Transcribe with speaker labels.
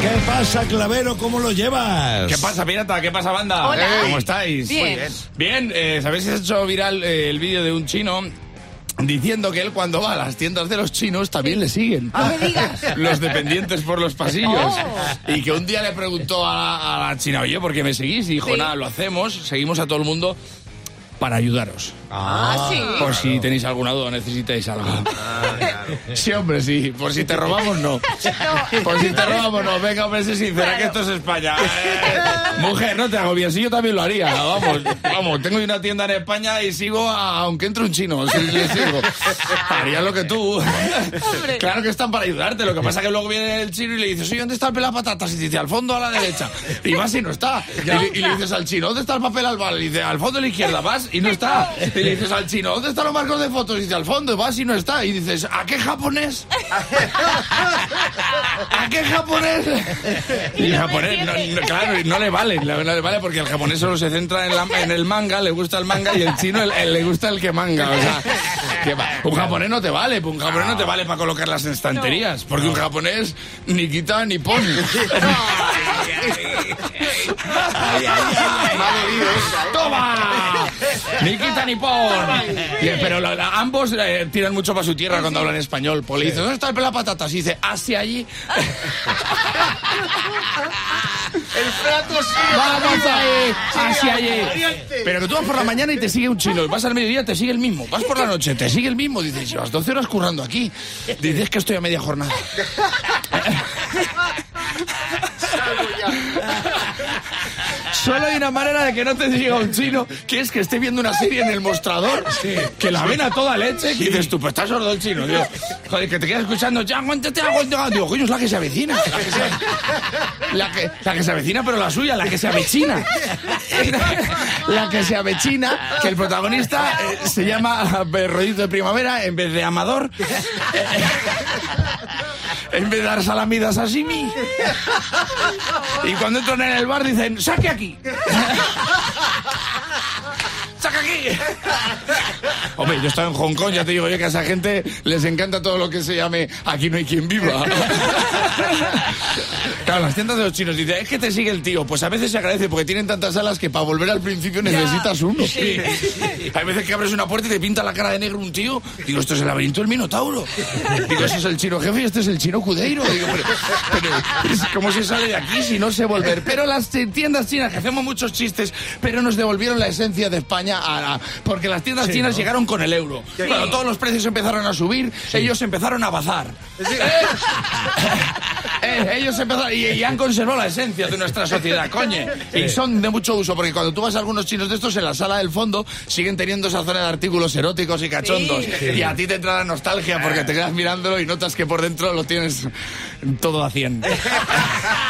Speaker 1: ¿Qué pasa, Clavero? ¿Cómo lo llevas?
Speaker 2: ¿Qué pasa, pirata? ¿Qué pasa, banda?
Speaker 3: Hola.
Speaker 2: ¿Cómo estáis?
Speaker 3: Bien.
Speaker 2: Muy bien. Bien, eh, ¿sabéis si se ha hecho viral eh, el vídeo de un chino diciendo que él cuando va a las tiendas de los chinos también le siguen?
Speaker 3: Digas.
Speaker 2: Los dependientes por los pasillos.
Speaker 3: Oh.
Speaker 2: Y que un día le preguntó a la, a la china, oye, ¿por qué me seguís? Y dijo,
Speaker 3: Sí.
Speaker 2: nada, lo hacemos, seguimos a todo el mundo para ayudaros.
Speaker 3: Ah, sí.
Speaker 2: Por si tenéis alguna duda, necesitáis algo. Sí, hombre, sí. Por si te robamos, no. Por si te robamos, no. Venga, hombre, sé sincera, que esto es España. Eh, mujer, no te hago bien. Si yo también lo haría. Vamos, vamos. Tengo una tienda en España y sigo, a- aunque entre un chino. Si le sigo. Haría lo que tú.
Speaker 3: Hombre.
Speaker 2: Claro que están para ayudarte. Lo que pasa es que luego viene el chino y le dices, oye, ¿dónde está el pelapatatas? Y dice, al fondo a la derecha. Y vas y no está. Y le, y le dices al chino, ¿dónde está el papel albal? Y dice, al fondo a la izquierda. Vas y no está. Y le dices al chino, ¿dónde están los marcos de fotos? Y dice, al fondo. Vas y no está. Y dices, ¿a qué japonés? ¿A qué japonés? Y el japonés, no, claro, y no le vale, no le vale porque el japonés solo se centra en, la- en el manga, le gusta el manga y el chino el- el- le gusta el que manga. O sea, que va. un japonés no te vale, un japonés no te vale para colocarlas en estanterías, porque un japonés ni quita ni pone. ¡Toma! Ni quita ni pon. Y, pero la- la- ambos eh, tiran mucho para su tierra cuando hablan español. Le dice, ¿dónde está el pelapatatas? Y dice, hacia allí.
Speaker 4: El plato sí.
Speaker 2: Vamos ahí, hacia allí. Pero que tú vas por la mañana y te sigue un chino. Y vas al mediodía, te sigue el mismo. Vas por la noche, te sigue el mismo. Dices, llevas 12 horas currando aquí. Dices que estoy a media jornada. Solo hay una manera de que no te diga un chino, que es que esté viendo una serie en el mostrador, que la ven a toda leche, y dices tú, pues estás sordo el chino, tío. Joder, que te quedas escuchando, ya, aguántate, aguántate. Digo, coño, es la que se avecina. La que se, la que, la que se avecina, pero la suya, la que se avecina. La que se avecina, que el protagonista eh, se llama eh, Rollito de Primavera en vez de Amador. En vez de dar salamidas a Simi. Y cuando entran en el bar dicen, saque aquí. ¡Saca aquí! Hombre, yo estaba en Hong Kong, ya te digo yo que a esa gente les encanta todo lo que se llame aquí no hay quien viva. Claro, las tiendas de los chinos dicen, es que te sigue el tío. Pues a veces se agradece porque tienen tantas alas que para volver al principio necesitas uno. Hay veces que abres una puerta y te pinta la cara de negro un tío. Digo, esto es el laberinto del Minotauro. Digo, ese es el chino jefe y este es el chino cudeiro. Digo, pero, pero, ¿cómo se sale de aquí si no sé volver? Pero las tiendas chinas, que hacemos muchos chistes, pero nos devolvieron la esencia de España a, a- porque las tiendas chinas llegaron con el euro. Cuando todos los precios empezaron a subir, ellos empezaron a bazar. Eh, ellos empezaron y, y han conservado la esencia de nuestra sociedad, coño. Y son de mucho uso, porque cuando tú vas a algunos chinos de estos, en la sala del fondo siguen teniendo esa zona de artículos eróticos y cachondos. Y a ti te entra la nostalgia porque te quedas mirándolo y notas que por dentro lo tienes todo a 100.